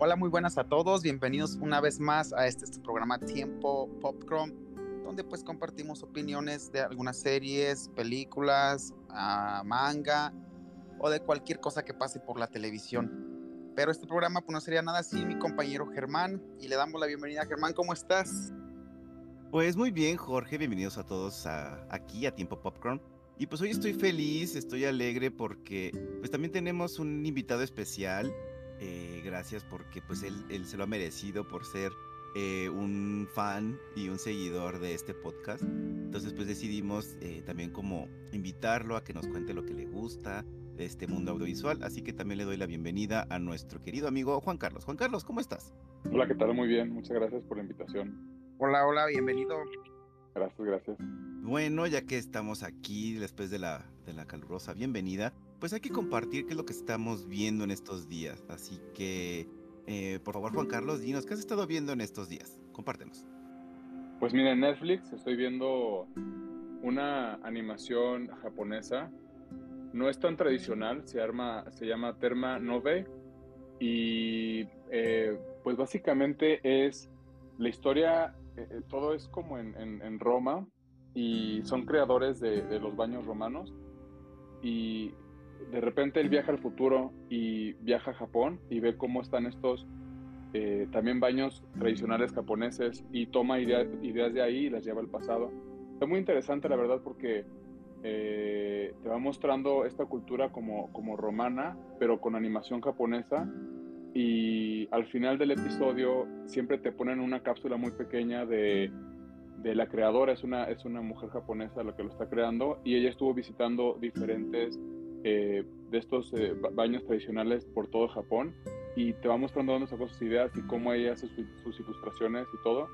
Hola, muy buenas a todos. Bienvenidos una vez más a este, este programa Tiempo Popcorn, donde pues compartimos opiniones de algunas series, películas, uh, manga o de cualquier cosa que pase por la televisión. Pero este programa pues no sería nada sin mi compañero Germán y le damos la bienvenida. Germán, ¿cómo estás? Pues muy bien, Jorge. Bienvenidos a todos a, aquí a Tiempo Popcorn. Y pues hoy estoy feliz, estoy alegre porque pues también tenemos un invitado especial eh, gracias porque pues él, él, se lo ha merecido por ser eh, un fan y un seguidor de este podcast. Entonces pues decidimos eh, también como invitarlo a que nos cuente lo que le gusta de este mundo audiovisual. Así que también le doy la bienvenida a nuestro querido amigo Juan Carlos. Juan Carlos, ¿cómo estás? Hola, ¿qué tal? Muy bien, muchas gracias por la invitación. Hola, hola, bienvenido. Gracias, gracias. Bueno, ya que estamos aquí después de la, de la calurosa bienvenida, pues hay que compartir qué es lo que estamos viendo en estos días. Así que, eh, por favor, Juan Carlos, dinos, ¿qué has estado viendo en estos días? Compártenos. Pues mira, en Netflix estoy viendo una animación japonesa. No es tan tradicional, se, arma, se llama Terma Nove. Y eh, pues básicamente es la historia, eh, todo es como en, Roma y son creadores de los baños romanos. Y de repente él viaja al futuro y viaja a Japón y ve cómo están estos eh, también baños tradicionales japoneses y toma idea, ideas de ahí y las lleva al pasado. Es muy interesante la verdad porque eh, te va mostrando esta cultura como, como romana, pero con animación japonesa y al final del episodio siempre te ponen una cápsula muy pequeña de, de la creadora, es una, es una mujer japonesa la que lo está creando y ella estuvo visitando diferentes eh, de estos eh, baños tradicionales por todo Japón y te va mostrando dónde sacó sus ideas y cómo ella hace su, sus ilustraciones y todo.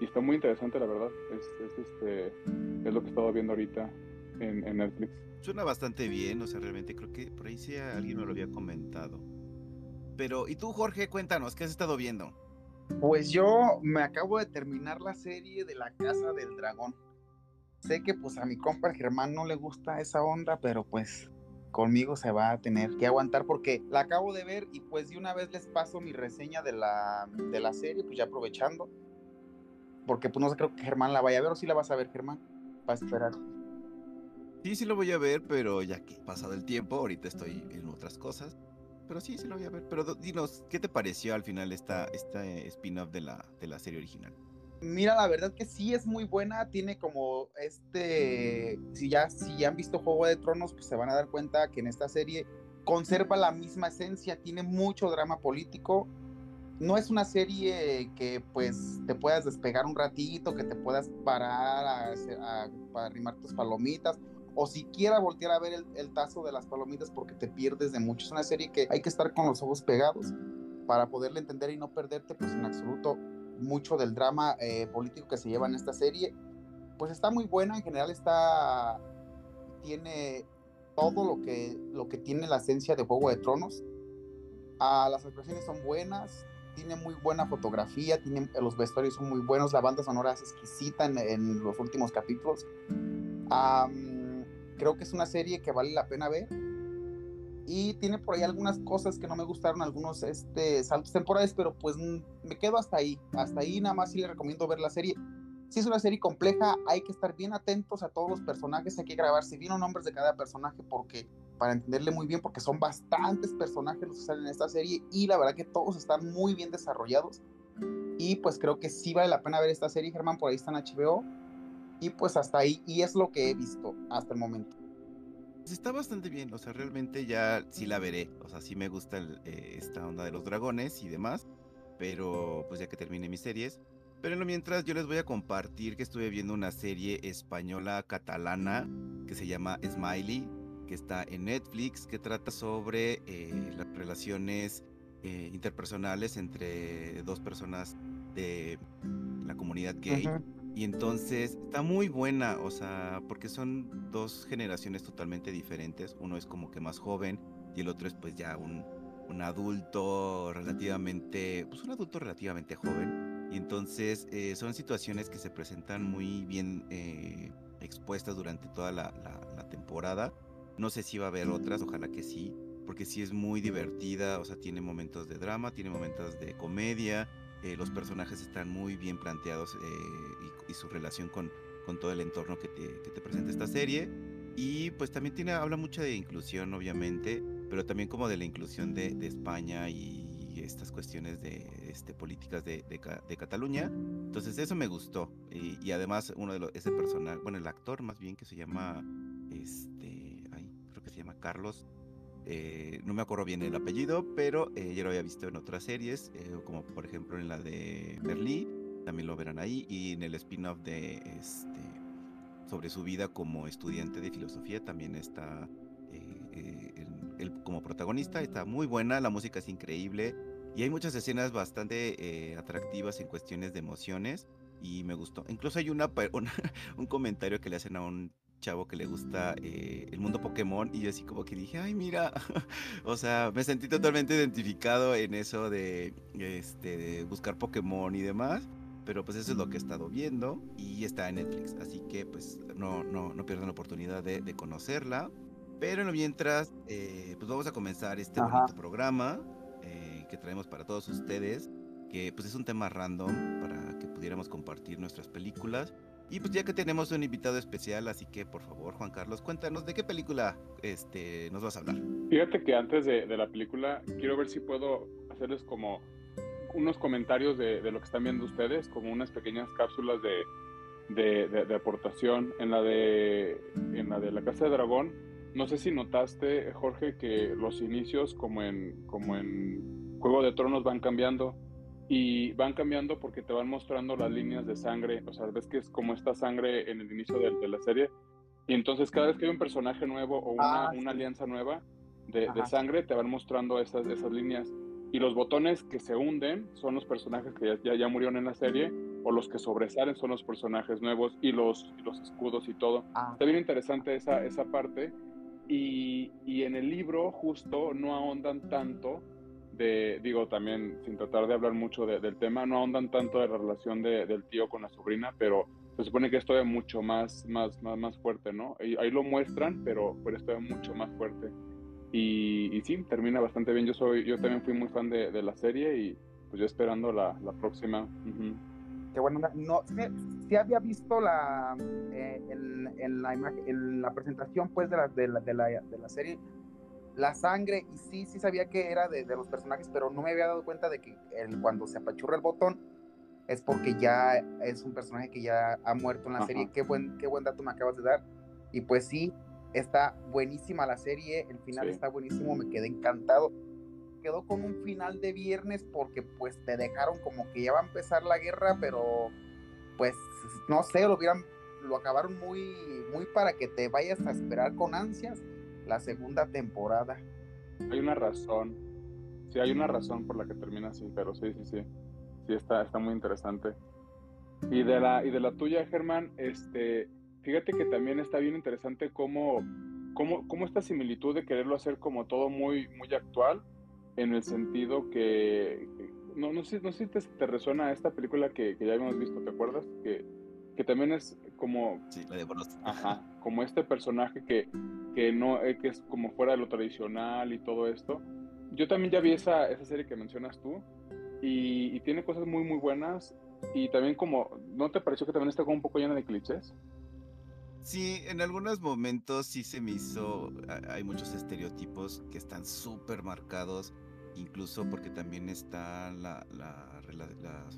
Y está muy interesante, la verdad. Es, es, este, es lo que he estado viendo ahorita en, en, Netflix. Suena bastante bien, o sea, realmente creo que por ahí sí alguien me lo había comentado. Pero, ¿y tú, Jorge? Cuéntanos, ¿qué has estado viendo? Pues yo me acabo de terminar la serie de La Casa del Dragón. Sé que pues a mi compa Germán no le gusta esa onda, pero pues conmigo se va a tener que aguantar porque la acabo de ver y pues de una vez les paso mi reseña de la, de la serie, pues ya aprovechando. Porque pues no sé, creo que Germán la vaya a ver o si la vas a ver, Germán. A esperar. Sí, sí lo voy a ver, pero ya que pasado el tiempo, ahorita estoy en otras cosas. Pero sí, sí lo voy a ver. Pero dinos, ¿qué te pareció al final esta, esta spin-off de la, de la serie original? Mira, la verdad que sí es muy buena, tiene como este, si ya, si ya han visto Juego de Tronos, pues se van a dar cuenta que en esta serie conserva la misma esencia, tiene mucho drama político, no es una serie que pues te puedas despegar un ratito, que te puedas parar a, a, para arrimar tus palomitas, o siquiera voltear a ver el, el tazo de las palomitas porque te pierdes de mucho, es una serie que hay que estar con los ojos pegados para poderle entender y no perderte pues en absoluto mucho del drama eh, político que se lleva en esta serie. Pues está muy buena, en general está, tiene todo lo que, lo que tiene la esencia de Juego de Tronos. Ah, las actuaciones son buenas, tiene muy buena fotografía, tiene, los vestuarios son muy buenos, la banda sonora es exquisita en, los últimos capítulos. Creo que es una serie que vale la pena ver y tiene por ahí algunas cosas que no me gustaron, algunos este, saltos temporales, pero pues me quedo hasta ahí, hasta ahí nada más sí le recomiendo ver la serie. Si es una serie compleja, hay que estar bien atentos a todos los personajes, hay que grabarse bien los nombres de cada personaje porque para entenderle muy bien, porque son bastantes personajes los que salen en esta serie y la verdad que todos están muy bien desarrollados. Y pues creo que sí vale la pena ver esta serie, Germán, por ahí está en HBO. Y pues hasta ahí, y es lo que he visto hasta el momento. Pues está bastante bien, o sea, realmente ya sí la veré, o sea, sí me gusta el, eh, esta onda de los dragones y demás, pero pues ya que termine mis series. Pero en lo mientras yo les voy a compartir que estuve viendo una serie española catalana que se llama Smiley, que está en Netflix, que trata sobre eh, las relaciones eh, interpersonales entre dos personas de la comunidad gay. Y entonces está muy buena, o sea, porque son dos generaciones totalmente diferentes. Uno es como que más joven y el otro es pues ya un, un adulto relativamente, pues un adulto relativamente joven. Y entonces eh, son situaciones que se presentan muy bien eh, expuestas durante toda la, la, la, temporada. No sé si va a haber otras, ojalá que sí. porque sí es muy divertida, o sea, tiene momentos de drama, tiene momentos de comedia, eh, los personajes están muy bien planteados y, su relación con, con todo el entorno que te, que te presenta esta serie. Y pues también tiene, habla mucho de inclusión, obviamente, pero también como de la inclusión de, de España y, estas cuestiones de este, políticas de, de, Cataluña. Entonces eso me gustó. Y, además uno de los, ese personaje, bueno, el actor más bien que se llama, este, ay, creo que se llama Carlos. Eh, no me acuerdo bien el apellido, pero eh, ya lo había visto en otras series, eh, como por ejemplo en la de Berlín, también lo verán ahí, y en el spin-off de este, sobre su vida como estudiante de filosofía también está como protagonista, está muy buena, la música es increíble, y hay muchas escenas bastante atractivas en cuestiones de emociones y me gustó. Incluso hay una, un comentario que le hacen a un chavo que le gusta eh, el mundo Pokémon y yo así como que dije, ay mira, o sea, me sentí totalmente identificado en eso de, este, de buscar Pokémon y demás. Pero pues eso es lo que he estado viendo y está en Netflix. Así que pues no, no, no pierdan la oportunidad de, de conocerla. Pero mientras, eh, pues vamos a comenzar este bonito programa que traemos para todos ustedes, que pues es un tema random para que pudiéramos compartir nuestras películas. Y pues ya que tenemos un invitado especial, así que por favor, Juan Carlos, cuéntanos de qué película este, nos vas a hablar. Fíjate que antes de, la película, quiero ver si puedo hacerles como unos comentarios de, lo que están viendo ustedes, como unas pequeñas cápsulas de, de, aportación en la de, en la de la Casa de Dragón. No sé si notaste, Jorge, que los inicios, como en, como en Juego de Tronos van cambiando y van cambiando porque te van mostrando las líneas de sangre, o sea, ves que es como esta sangre en el inicio de, la serie, y entonces cada vez que hay un personaje nuevo o una, ah, alianza nueva de, sangre, te van mostrando esas, esas líneas. Y los botones que se hunden son los personajes que ya, ya, murieron en la serie, o los que sobresalen son los personajes nuevos, y los, los escudos y todo. Ah. Está bien interesante esa, esa parte. Y, y en el libro justo no ahondan tanto digo también, sin tratar de hablar mucho del tema, no ahondan tanto de la relación del tío con la sobrina, pero se supone que esto es mucho más, más, más, más fuerte, ¿no? Y ahí lo muestran, pero, pero esto es mucho más fuerte. Y, y, sí, termina bastante bien. Yo soy, yo también fui muy fan de, de la serie y pues yo esperando la, la próxima. Que bueno, no, sí, había visto la, eh, en, en, la imagen, en la presentación pues de la, de la, de la, de la serie, la sangre, y sí, sí sabía que era de, los personajes, pero no me había dado cuenta de que el, cuando se apachurra el botón es porque ya es un personaje que ya ha muerto en la serie. Qué buen, qué buen dato me acabas de dar. Y pues sí, está buenísima la serie, el final está buenísimo, me quedé encantado. Quedó con un final de viernes porque pues te dejaron como que ya va a empezar la guerra, pero pues no sé, lo hubieran, lo acabaron muy, muy para que te vayas a esperar con ansias la segunda temporada. Hay una razón. Sí, hay una razón por la que termina así, pero sí, sí, sí. Sí, está, está muy interesante. Y de la, y de la tuya, Germán, este, fíjate que también está bien interesante cómo, cómo, cómo esta similitud de quererlo hacer como todo muy, muy actual, en el sentido que, no, no sé, no sé si te, resuena esta película que, que, ya habíamos visto, ¿te acuerdas? Que, que también es como... Sí, la de Ajá, como este personaje que, que, no, eh, que es como fuera de lo tradicional y todo esto. Yo también ya vi esa, esa serie que mencionas tú y, tiene cosas muy, muy buenas y también como, ¿no te pareció que también está como un poco llena de clichés? Sí, en algunos momentos sí se me hizo, hay muchos estereotipos que están súper marcados, incluso porque también están la,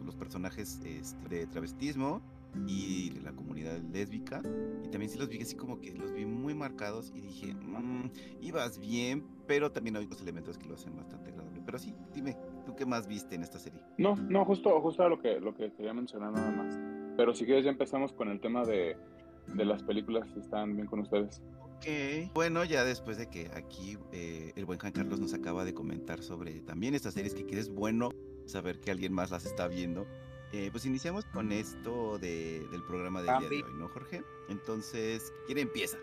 los personajes este, de travestismo y la comunidad lésbica. Y también sí los vi así como que los vi muy marcados y dije, mmm, ibas bien, pero también hay otros elementos que lo hacen bastante agradable. Pero sí, dime, ¿tú qué más viste en esta serie? No, no, justo, justo lo que, lo que quería mencionar nada más. Pero si quieres ya empezamos con el tema de, de las películas que están bien con ustedes. Ok, bueno, ya después de que aquí eh, el buen Juan Carlos nos acaba de comentar sobre también estas series que quieres bueno saber que alguien más las está viendo. Eh, pues iniciamos con esto de, del programa de día de hoy, ¿no, Jorge? Entonces, ¿quién empieza?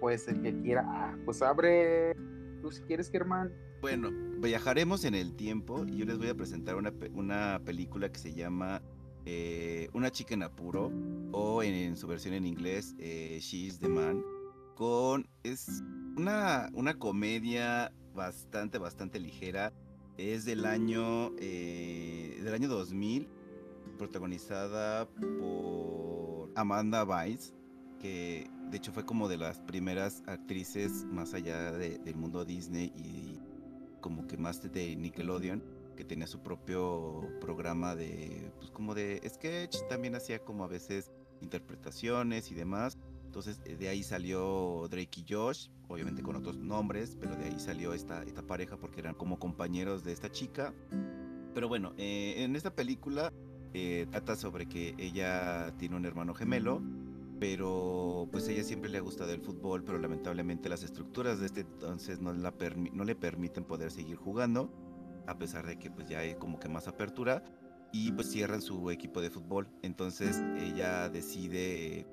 Pues el que quiera, ah, pues abre, tú si quieres, Germán. Bueno, viajaremos en el tiempo y yo les voy a presentar una, una película que se llama eh, Una chica en apuro o en, su versión en inglés eh, She's the Man con es una, una comedia bastante, bastante ligera. Es del año, eh, del año 2000, protagonizada por Amanda Bynes, que de hecho fue como de las primeras actrices más allá del mundo Disney y como que más de Nickelodeon, que tenía su propio programa de, pues como de sketch, también hacía como a veces interpretaciones y demás. Entonces eh, de ahí salió Drake y Josh, obviamente con otros nombres, pero de ahí salió esta, esta pareja porque eran como compañeros de esta chica. Pero bueno, eh, en esta película eh, trata sobre que ella tiene un hermano gemelo, pero pues ella siempre le ha gustado el fútbol, pero lamentablemente las estructuras de este entonces no, le permiten poder seguir jugando, a pesar de que pues ya hay como que más apertura y pues cierran su equipo de fútbol. Entonces ella decide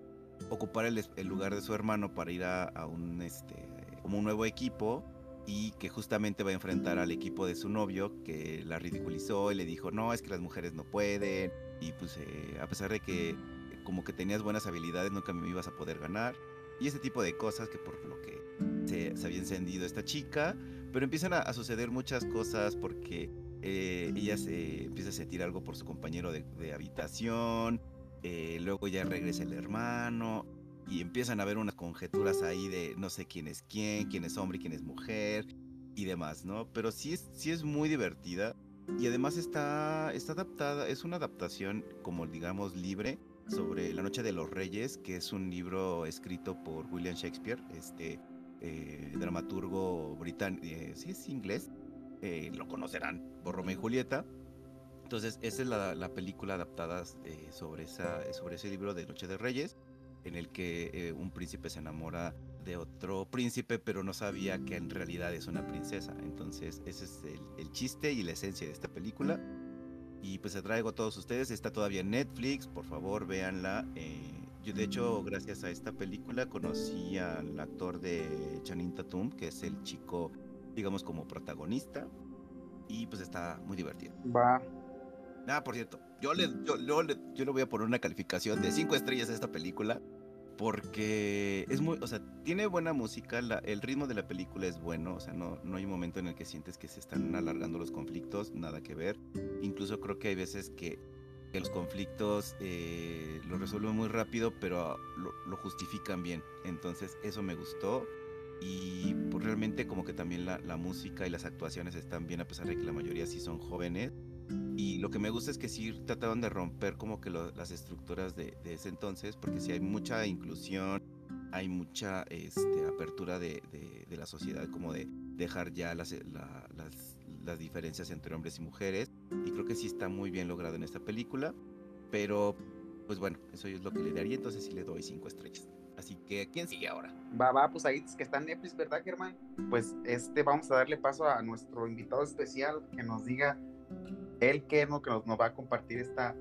ocupar el, lugar de su hermano para ir a, un este como un nuevo equipo y que justamente va a enfrentar al equipo de su novio que la ridiculizó y le dijo no es que las mujeres no pueden y pues eh, a pesar de que como que tenías buenas habilidades nunca me ibas a poder ganar. Y ese tipo de cosas que por lo que se, había encendido esta chica pero empiezan a, suceder muchas cosas porque eh, ella se empieza a sentir algo por su compañero de, habitación eh, luego ya regresa el hermano y empiezan a haber unas conjeturas ahí de no sé quién es quién, quién es hombre quién es mujer y demás, ¿no? Pero sí es, sí es muy divertida y además está, está adaptada, es una adaptación como digamos libre sobre La Noche de los Reyes, que es un libro escrito por William Shakespeare, este eh, dramaturgo británico, eh, sí es inglés, lo conocerán por Romeo y Julieta. Entonces, esa es la, película adaptada eh, sobre, esa, sobre ese libro de Noche de Reyes, en el que eh, un príncipe se enamora de otro príncipe, pero no sabía que en realidad es una princesa. Entonces, ese es el, chiste y la esencia de esta película. Y pues se traigo a todos ustedes. Está todavía en Netflix, por favor, véanla. Eh, yo, de hecho, gracias a esta película, conocí al actor de Channing Tatum, que es el chico, digamos, como protagonista. Y pues está muy divertido. Va, Ah, por cierto, yo le, yo, le, yo le voy a poner una calificación de 5 estrellas a esta película. Porque es muy, o sea, tiene buena música, el ritmo de la película es bueno, o sea, no, no hay un momento en el que sientes que se están alargando los conflictos, nada que ver. Incluso creo que hay veces que, que los conflictos eh, lo resuelven muy rápido, pero lo, lo, justifican bien. Entonces, eso me gustó. Y pues, realmente como que también la, la música y las actuaciones están bien, a pesar de que la mayoría sí son jóvenes. Y lo que me gusta es que sí trataban de romper como que las estructuras de, ese entonces, porque sí hay mucha inclusión, hay mucha este, apertura de, de, la sociedad, como de dejar ya las, las, las, diferencias entre hombres y mujeres. Y creo que sí está muy bien logrado en esta película. Pero, pues bueno, eso es lo que le daría, entonces sí le doy cinco estrellas. Así que, ¿quién sigue ahora? Va, va, pues ahí es que está Netflix, ¿verdad, Germán? Pues este, vamos a darle paso a nuestro invitado especial que nos diga él que, ¿no? que nos, va a compartir esta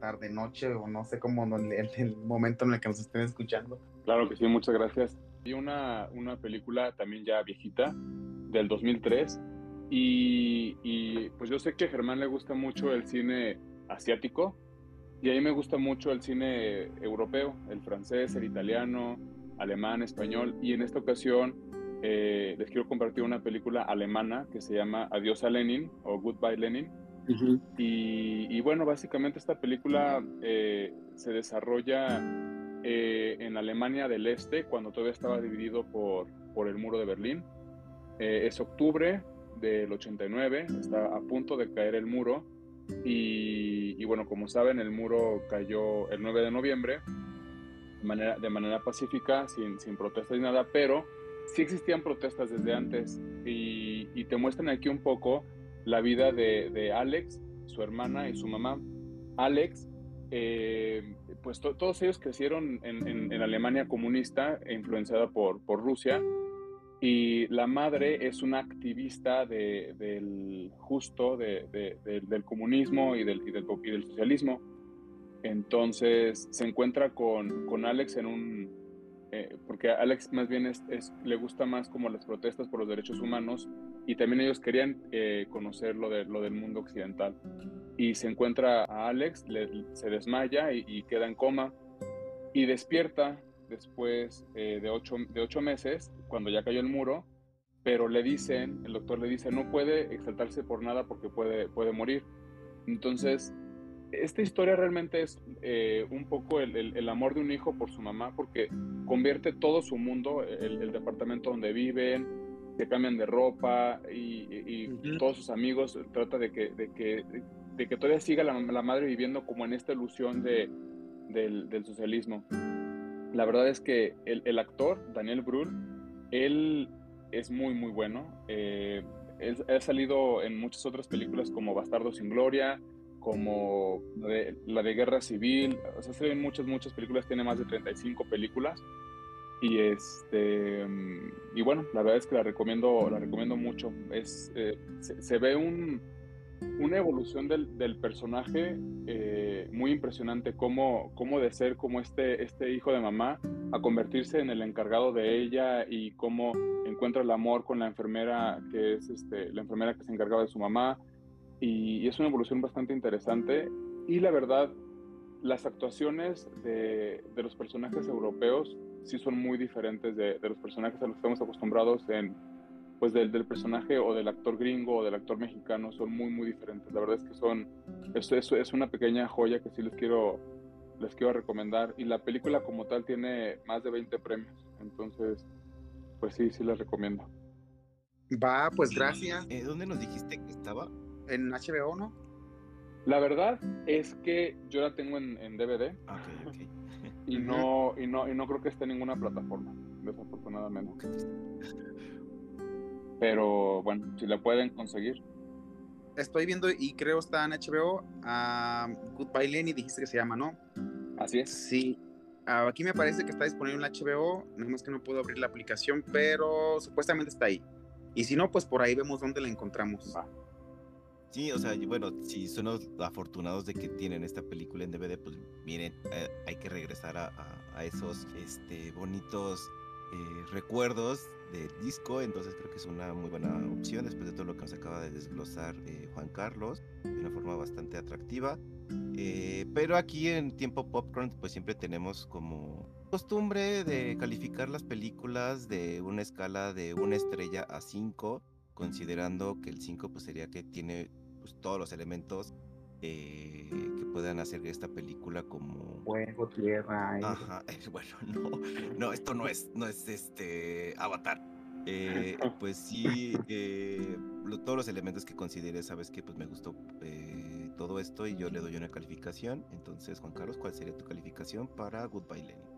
tarde, noche, o no sé cómo, en el, momento en el que nos estén escuchando. Claro que sí, muchas gracias. Hay una, una película también ya viejita, del 2003, y, y pues yo sé que a Germán le gusta mucho el cine asiático, y a mí me gusta mucho el cine europeo, el francés, el italiano, alemán, español, y en esta ocasión eh, les quiero compartir una película alemana que se llama Adiós a Lenin o Goodbye Lenin y, bueno, básicamente esta película eh, se desarrolla eh, en Alemania del Este, cuando todavía estaba dividido por, por el muro de Berlín. Eh, es octubre del 89, está a punto de caer el muro. Y, bueno, como saben, el muro cayó el 9 de noviembre de manera, pacífica, sin, sin protestas ni nada, pero sí existían protestas desde antes. Y te muestran aquí un poco la vida de, Alex, su hermana y su mamá. Alex, eh, pues todos ellos crecieron en, Alemania comunista influenciada por, por Rusia. Y la madre es una activista del justo, del comunismo y del, y del, socialismo. Entonces se encuentra con, con Alex en un, eh, porque Alex más bien es, le gusta más como las protestas por los derechos humanos y también ellos querían eh, conocer lo, de, lo del mundo occidental. Y se encuentra a Alex, se desmaya y, queda en coma y despierta después eh, de, ocho, de ocho meses, cuando ya cayó el muro, pero le dicen, el doctor le dice, no puede exaltarse por nada porque puede, puede morir. Entonces, esta historia realmente es eh, un poco el, amor de un hijo por su mamá, porque convierte todo su mundo, el, departamento donde viven, se cambian de ropa y, todos sus amigos, trata de que, de que, de que todavía siga la, madre viviendo como en esta ilusión de, del, socialismo. La verdad es que el, actor, Daniel Brühl, él es muy, muy bueno. Eh, él, ha salido en muchas otras películas como Bastardo sin Gloria, como la de, Guerra Civil, o sea, se ven muchas, muchas películas, tiene más de 35 películas. Y este y bueno, la verdad es que la recomiendo, la recomiendo mucho. Es, eh, se, ve un, una evolución del, del personaje eh, muy impresionante, cómo, cómo de ser como este, este hijo de mamá a convertirse en el encargado de ella y cómo encuentra el amor con la enfermera que es este, la enfermera que se encargaba de su mamá y, es una evolución bastante interesante. Y la verdad, las actuaciones de, de los personajes europeos sí son muy diferentes de, de, los personajes a los que estamos acostumbrados en, pues del, del, personaje o del actor gringo o del actor mexicano, son muy, muy diferentes. La verdad es que son, eso es, es una pequeña joya que sí les quiero, les quiero recomendar. Y la película como tal tiene más de 20 premios, entonces, pues sí, sí les recomiendo. Va, pues gracias. Eh, ¿Dónde nos dijiste que estaba? en HBO, ¿no? La verdad es que yo la tengo en, DVD. Y, no, y, no, y no creo que esté en ninguna plataforma, desafortunadamente. Pero bueno, si la pueden conseguir. Estoy viendo y creo está en HBO. Goodbye Lenny dijiste que se llama, ¿no? Así es. Sí. aquí me parece que está disponible en HBO. Nada más que no puedo abrir la aplicación, pero supuestamente está ahí. Y si no, pues por ahí vemos dónde la encontramos. Va. Sí, o sea, bueno, si son los afortunados de que tienen esta película en DVD, pues miren, eh, hay que regresar a, esos este, bonitos eh, recuerdos del disco, entonces creo que es una muy buena opción después de todo lo que nos acaba de desglosar eh, Juan Carlos, de una forma bastante atractiva. pero aquí en Tiempo Popcorn, pues siempre tenemos como costumbre de calificar las películas de una escala de una estrella a cinco considerando que el 5 pues sería que tiene pues, todos los elementos eh, que puedan hacer esta película como fuego, tierra. Ajá, bueno, no, no, esto no es, no es este Avatar. Eh, pues sí, eh, todos los elementos que considere, sabes que pues me gustó todo esto y yo le doy una calificación. Entonces, Juan Carlos, ¿cuál sería tu calificación para Goodbye Lenny?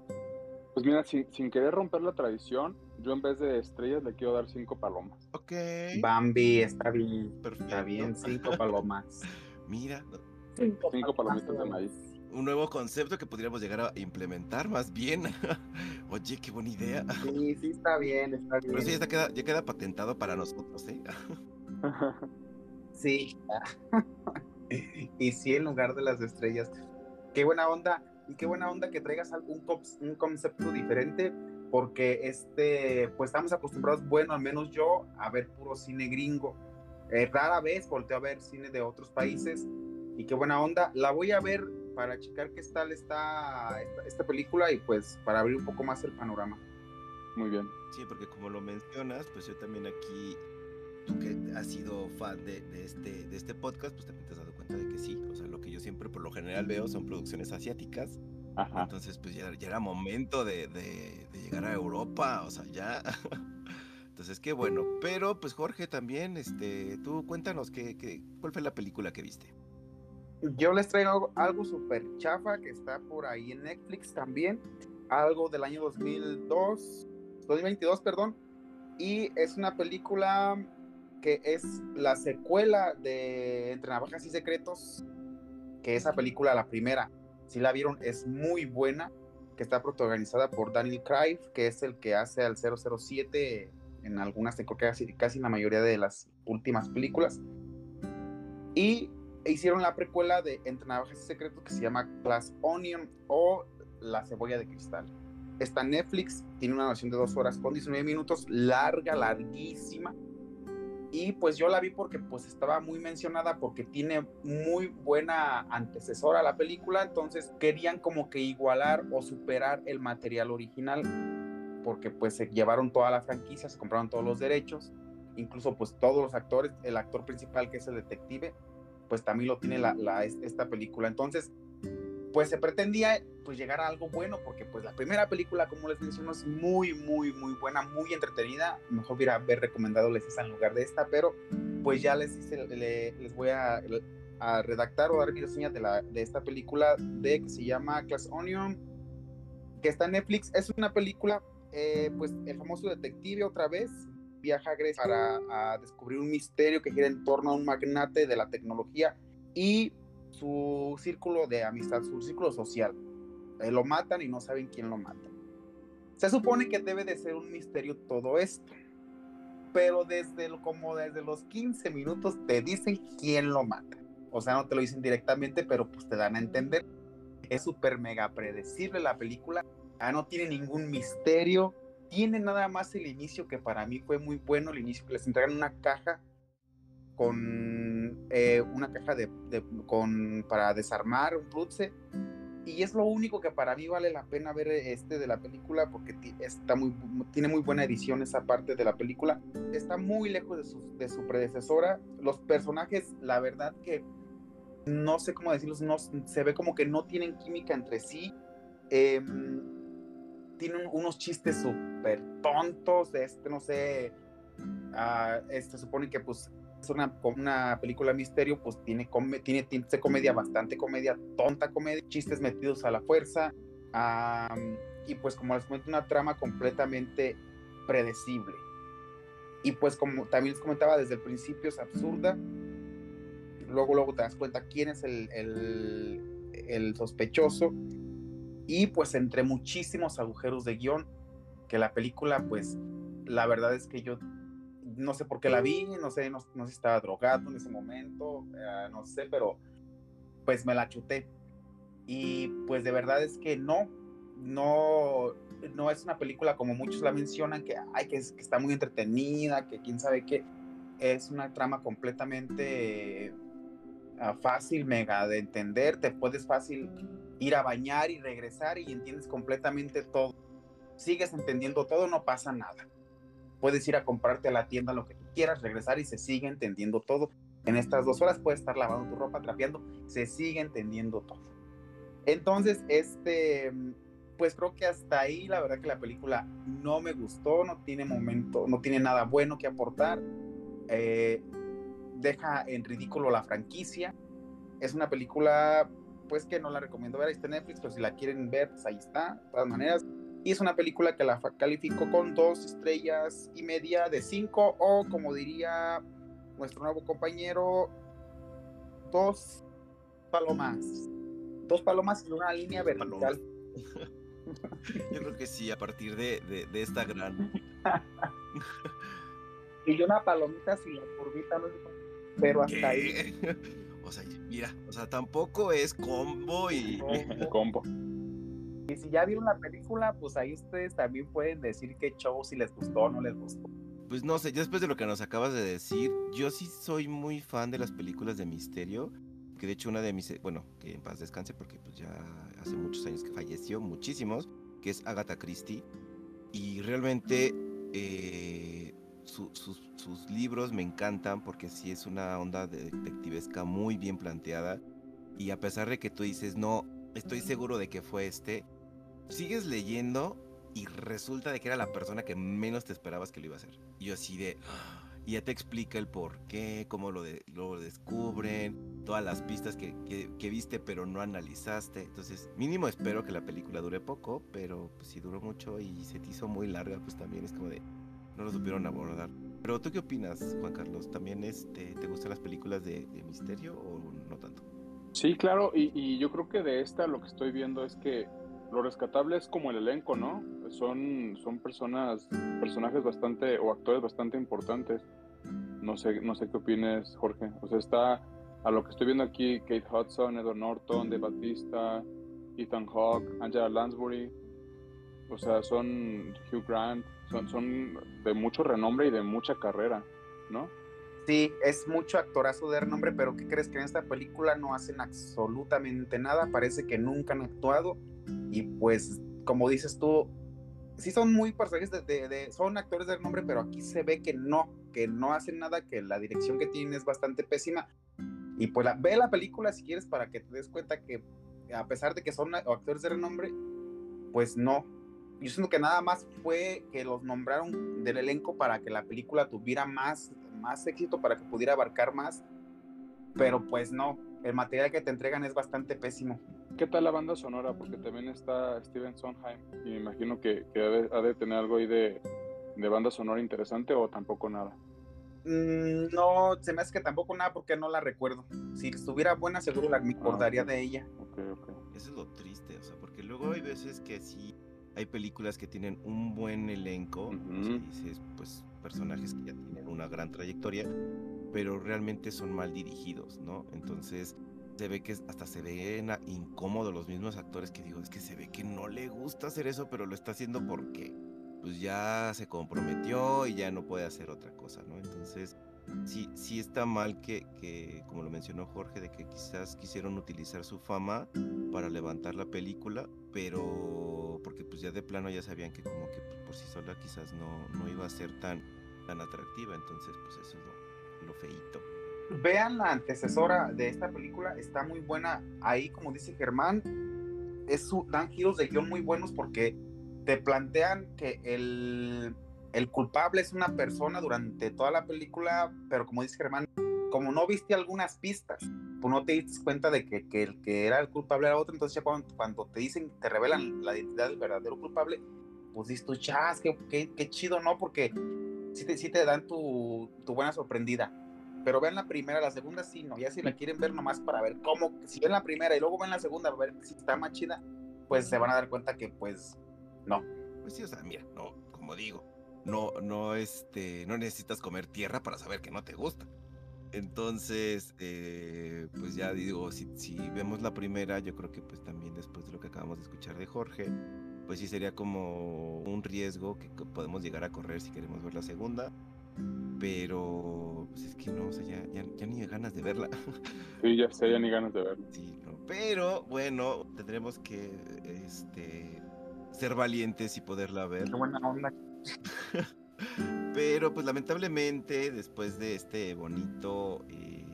Pues mira, sin, querer romper la tradición, yo en vez de estrellas le quiero dar cinco palomas. Ok. Bambi, está bien. Perfecto. Está bien, cinco palomas. Mira. Cinco, palomitas de maíz. Un nuevo concepto que podríamos llegar a implementar más bien. Oye, qué buena idea. Sí, sí, está bien, está bien. Pero sí, ya queda, ya queda patentado para nosotros, ¿eh? sí. y sí, en lugar de las estrellas. Qué buena onda y qué buena onda que traigas algún un concepto diferente, porque este, pues estamos acostumbrados, bueno, al menos yo, a ver puro cine gringo. Eh, rara vez volteo a ver cine de otros países y qué buena onda. La voy a ver para checar qué tal está esta, película y pues para abrir un poco más el panorama. Muy bien. Sí, porque como lo mencionas, pues yo también aquí, tú que has sido fan de, de, este, de este podcast, pues también te has dado cuenta de que sí, o sea, lo que yo siempre por lo general veo son producciones asiáticas. Entonces, pues ya, ya era momento de, de, llegar a Europa, o sea, ya. Entonces, qué bueno. Pero, pues Jorge, también, este, tú cuéntanos qué, qué, cuál fue la película que viste. Yo les traigo algo súper chafa que está por ahí en Netflix también. Algo del año 2002, 2022, perdón. Y es una película que es la secuela de Entre Navajas y Secretos, que esa película, la primera, si la vieron, es muy buena, que está protagonizada por Daniel Craig, que es el que hace al 007 en algunas, creo casi, casi en la mayoría de las últimas películas. Y hicieron la precuela de Entre Navajas y Secretos que se llama Glass Onion o La Cebolla de Cristal. Está Netflix, tiene una versión de dos horas con 19 minutos, larga, larguísima y pues yo la vi porque pues estaba muy mencionada porque tiene muy buena antecesora a la película, entonces querían como que igualar o superar el material original. porque pues se llevaron toda la franquicia, se compraron todos los derechos, incluso pues todos los actores, el actor principal que es el detective, pues también lo tiene la, esta película. Entonces, pues se pretendía pues llegar a algo bueno, porque pues la primera película, como les menciono, es muy, muy, muy buena, muy entretenida. Mejor hubiera haber recomendado esa en lugar de esta, pero pues ya les, hice, les voy a, redactar o dar mi reseña de, la, de esta película de que se llama Class Onion, que está en Netflix. Es una película, eh, pues el famoso detective otra vez viaja a Grecia para descubrir un misterio que gira en torno a un magnate de la tecnología y su círculo de amistad, su círculo social. Eh, lo matan y no saben quién lo mata. Se supone que debe de ser un misterio todo esto, pero desde como desde los 15 minutos te dicen quién lo mata. O sea, no te lo dicen directamente, pero pues te dan a entender. Es súper mega predecible la película. Ya no tiene ningún misterio. Tiene nada más el inicio que para mí fue muy bueno. El inicio que les entregan una caja con eh, una caja de, con, para desarmar un Plutze. Y es lo único que para mí vale la pena ver este de la película porque está muy, tiene muy buena edición esa parte de la película. Está muy lejos de su, de su predecesora. Los personajes, la verdad que no sé cómo decirlos, no, se ve como que no tienen química entre sí. Em, tienen unos chistes súper tontos, este, no sé, uh, este, supone que pues es una, una película misterio, pues tiene, tiene tintes de comedia, bastante comedia, tonta comedia, chistes metidos a la fuerza, y pues como les comento, una trama completamente predecible. Y pues como también les comentaba, desde el principio es absurda, luego, luego te das cuenta quién es el, el, el sospechoso, y pues entre muchísimos agujeros de guion, que la película pues la verdad es que yo no sé por qué la vi, no sé, no, sé si estaba drogado en ese momento, eh, no sé, pero pues me la chuté. Y pues de verdad es que no, no, no es una película como muchos la mencionan, que, ay, que, está muy entretenida, que quién sabe qué. Es una trama completamente ah, fácil, mega de entender, te puedes fácil ir a bañar y regresar y entiendes completamente todo. Sigues entendiendo todo, no pasa nada puedes ir a comprarte a la tienda lo que tú quieras, regresar y se sigue entendiendo todo. En estas dos horas puedes estar lavando tu ropa, trapeando, se sigue entendiendo todo. Entonces, este, pues creo que hasta ahí la verdad que la película no me gustó, no tiene momento, no tiene nada bueno que aportar. Eh, deja en ridículo la franquicia. Es una película, pues que no la recomiendo ver, ahí está en Netflix, pero si la quieren ver, pues ahí está, de todas maneras. Y es una película que la calificó con dos estrellas y media de cinco, o como diría nuestro nuevo compañero, dos palomas. Dos palomas en una línea vertical. Yo creo que sí, a partir de, de, esta gran. y una palomita sin la curvita, no pero hasta ahí. O sea, mira, o sea, tampoco es combo y. combo. Y si ya vieron la película, pues ahí ustedes también pueden decir qué show, si les gustó o no les gustó. Pues no sé, después de lo que nos acabas de decir, yo sí soy muy fan de las películas de misterio, que de hecho una de mis, bueno, que en paz descanse porque pues ya hace muchos años que falleció, muchísimos, que es Agatha Christie, y realmente eh, sus, sus libros me encantan porque sí es una onda detectivesca muy bien planteada, y a pesar de que tú dices, no, estoy seguro de que fue este, sigues leyendo y resulta de que era la persona que menos te esperabas que lo iba a hacer. Y yo así de... Y ya te explica el por qué, cómo lo, de, lo descubren, todas las pistas que, que, viste pero no analizaste. Entonces, mínimo espero que la película dure poco, pero pues, si duró mucho y se te hizo muy larga, pues también es como de... No lo supieron abordar. Pero tú qué opinas, Juan Carlos? ¿También este, te gustan las películas de, de misterio o no tanto? Sí, claro, y, y yo creo que de esta lo que estoy viendo es que lo rescatable es como el elenco, ¿no? Son, son personas, personajes bastante, o actores bastante importantes. No sé, no sé qué opines, Jorge. O sea, está, a lo que estoy viendo aquí, Kate Hudson, Edward Norton, Dave Batista, Ethan Hawke, Angela Lansbury. O sea, son Hugh Grant, son, son de mucho renombre y de mucha carrera, ¿no? Sí, es mucho actorazo de renombre, pero ¿qué crees que en esta película no hacen absolutamente nada? Parece que nunca han actuado y pues, como dices tú, sí son muy personajes de, son actores de nombre, pero aquí se ve que no, que no hacen nada, que la dirección que tienen es bastante pésima. Y pues la, ve la película si quieres para que te des cuenta que a pesar de que son actores de renombre, pues no. Yo siento que nada más fue que los nombraron del elenco para que la película tuviera más, más éxito, para que pudiera abarcar más. Pero pues no, el material que te entregan es bastante pésimo. ¿Qué tal la banda sonora? Porque también está Steven Sondheim y me imagino que, ha, de, tener algo ahí de, banda sonora interesante o tampoco nada. Mm, no, se me hace que tampoco nada porque no la recuerdo. Si estuviera buena, seguro la me ah, acordaría de ella. Eso es lo triste, o sea, porque luego hay veces que sí hay películas que tienen un buen elenco, dices, pues personajes que ya tienen una gran trayectoria, pero realmente son mal dirigidos, ¿no? Entonces se ve que hasta se ven incómodos los mismos actores que digo, es que se ve que no le gusta hacer eso, pero lo está haciendo porque pues ya se comprometió y ya no puede hacer otra cosa, ¿no? Entonces, sí, sí está mal que, que, como lo mencionó Jorge, de que quizás quisieron utilizar su fama para levantar la película, pero porque pues ya de plano ya sabían que como que por sí sola quizás no, no iba a ser tan, tan atractiva, entonces pues eso es lo, lo feíto vean la antecesora de esta película, está muy buena. Ahí, como dice Germán, es su, dan giros de guion muy buenos porque te plantean que el, el culpable es una persona durante toda la película, pero como dice Germán, como no viste algunas pistas, pues no te diste cuenta de que, que, el que era el culpable era otro, entonces ya cuando, cuando, te dicen, te revelan la identidad del verdadero culpable, pues dices tú, chas, qué, qué, qué chido, ¿no? Porque sí te, sí te dan tu, tu buena sorprendida pero vean la primera, la segunda sí, no, ya si la quieren ver nomás para ver cómo, si ven la primera y luego ven la segunda, a ver si está más chida, pues se van a dar cuenta que pues no. Pues sí, o sea, mira, no, como digo, no, no, este, no necesitas comer tierra para saber que no te gusta. Entonces, eh, pues ya digo, si, si, vemos la primera, yo creo que pues también después de lo que acabamos de escuchar de Jorge, pues sí sería como un riesgo que podemos llegar a correr si queremos ver la segunda. Pero pues es que no, o sea, ya, ya, ni ganas de verla. Sí, ya sé, ya ni ganas de verla. Sí, no. Pero bueno, tendremos que este, ser valientes y poderla ver. Qué buena onda. Pero pues lamentablemente después de este bonito eh,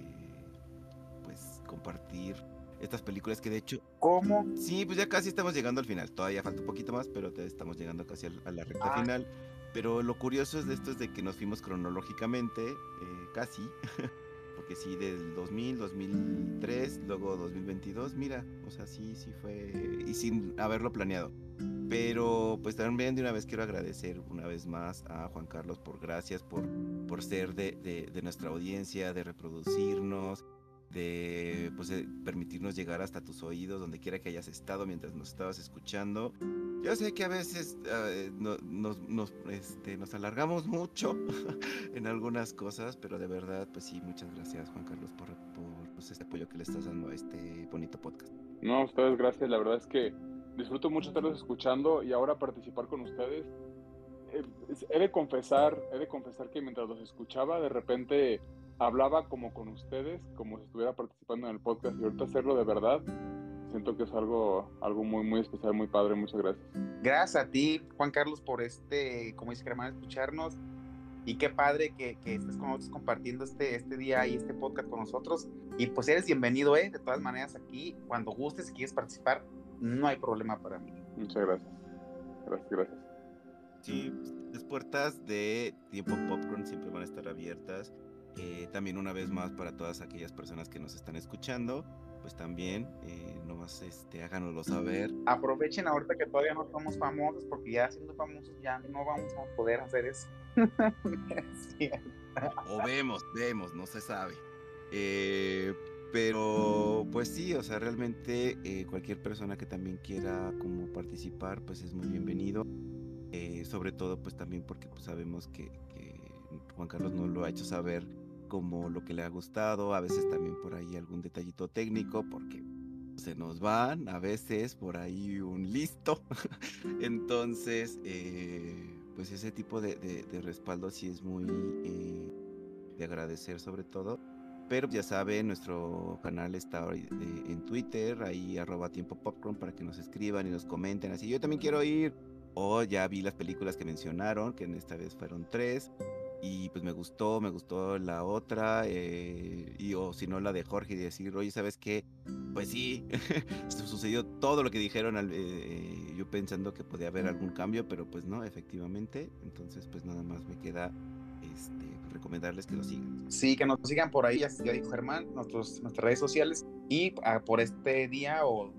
pues compartir estas películas que de hecho... ¿Cómo? Sí, pues ya casi estamos llegando al final. Todavía falta un poquito más, pero estamos llegando casi a la recta ah. final. Pero lo curioso es de esto es de que nos fuimos cronológicamente, eh, casi, porque sí, del 2000, 2003, luego 2022, mira, o sea, sí, sí fue, y sin haberlo planeado. Pero pues también de una vez quiero agradecer una vez más a Juan Carlos por gracias, por, por ser de, de, de nuestra audiencia, de reproducirnos, de, pues, permitirnos llegar hasta tus oídos, donde quiera que hayas estado mientras nos estabas escuchando. Yo sé que a veces eh, nos, nos, este, nos alargamos mucho en algunas cosas, pero de verdad, pues sí, muchas gracias Juan Carlos por, por pues, este apoyo que le estás dando a este bonito podcast. No, a ustedes gracias, la verdad es que disfruto mucho estarlos escuchando y ahora participar con ustedes. Eh, he de confesar, he de confesar que mientras los escuchaba, de repente hablaba como con ustedes, como si estuviera participando en el podcast y ahorita hacerlo de verdad, siento que es algo, algo muy, muy especial, muy padre. Muchas gracias. Gracias a ti, Juan Carlos, por este, como dice Germán, escucharnos. Y qué padre que, que, estés con nosotros compartiendo este, este día y este podcast con nosotros. Y pues eres bienvenido, ¿eh? De todas maneras, aquí, cuando gustes, si quieres participar, no hay problema para mí. Muchas gracias. Gracias, gracias. Sí, las puertas de Tiempo Popcorn siempre van a estar abiertas. Eh, también una vez más para todas aquellas personas que nos están escuchando, pues también eh, nomás este, háganoslo saber. Aprovechen ahorita que todavía no somos famosos, porque ya siendo famosos ya no vamos a poder hacer eso. o vemos, vemos, no se sabe. Eh, pero pues sí, o sea, realmente eh, cualquier persona que también quiera como participar, pues es muy bienvenido. sobre todo pues también porque pues sabemos que, que Juan Carlos nos lo ha hecho saber como lo que le ha gustado, a veces también por ahí algún detallito técnico, porque se nos van a veces por ahí un listo. Entonces, eh, pues ese tipo de, respaldo sí es muy eh, de agradecer sobre todo. Pero ya saben, nuestro canal está en Twitter, ahí arroba tiempo popcorn para que nos escriban y nos comenten. Así, yo también quiero ir, o ya vi las películas que mencionaron, que en esta vez fueron tres, y pues me gustó, me gustó la otra, eh, y o si no la de Jorge y decir, oye, ¿sabes qué? Pues sí, sucedió todo lo que dijeron, eh, yo pensando que podía haber algún cambio, pero pues no, efectivamente, entonces pues nada más me queda este, recomendarles que lo sigan. Sí, que nos sigan por ahí, ya, dijo Germán, nuestros, nuestras redes sociales, y ah, por este día o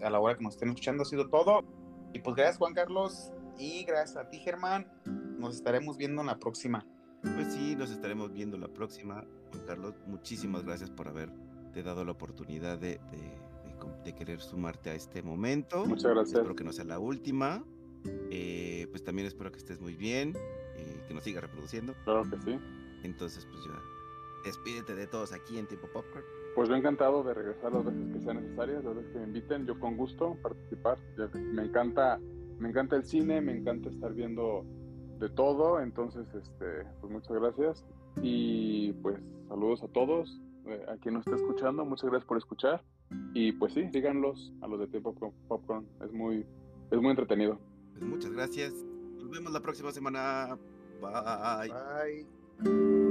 a la hora que nos estén escuchando ha sido todo. Y pues gracias Juan Carlos y gracias a ti Germán. Nos estaremos viendo en la próxima. Pues sí, nos estaremos viendo la próxima. Juan Carlos, muchísimas gracias por haberte dado la oportunidad de, de, querer sumarte a este momento. Muchas gracias. Espero que no sea la última. Eh, pues también espero que estés muy bien, eh, que nos siga reproduciendo. Claro que sí. Entonces, pues ya, despídete de todos aquí en Tiempo Popcorn. Pues yo encantado de regresar las veces que sean necesarias, las veces que me inviten, yo con gusto participar. Me encanta, me encanta el cine, me encanta estar viendo de todo. Entonces, este, pues muchas gracias. Y pues saludos a todos, eh, a quien nos está escuchando, muchas gracias por escuchar. Y pues sí, síganlos a los de Tiempo Popcorn, es muy, es muy entretenido. Pues muchas gracias. Nos vemos la próxima semana. Bye. Bye.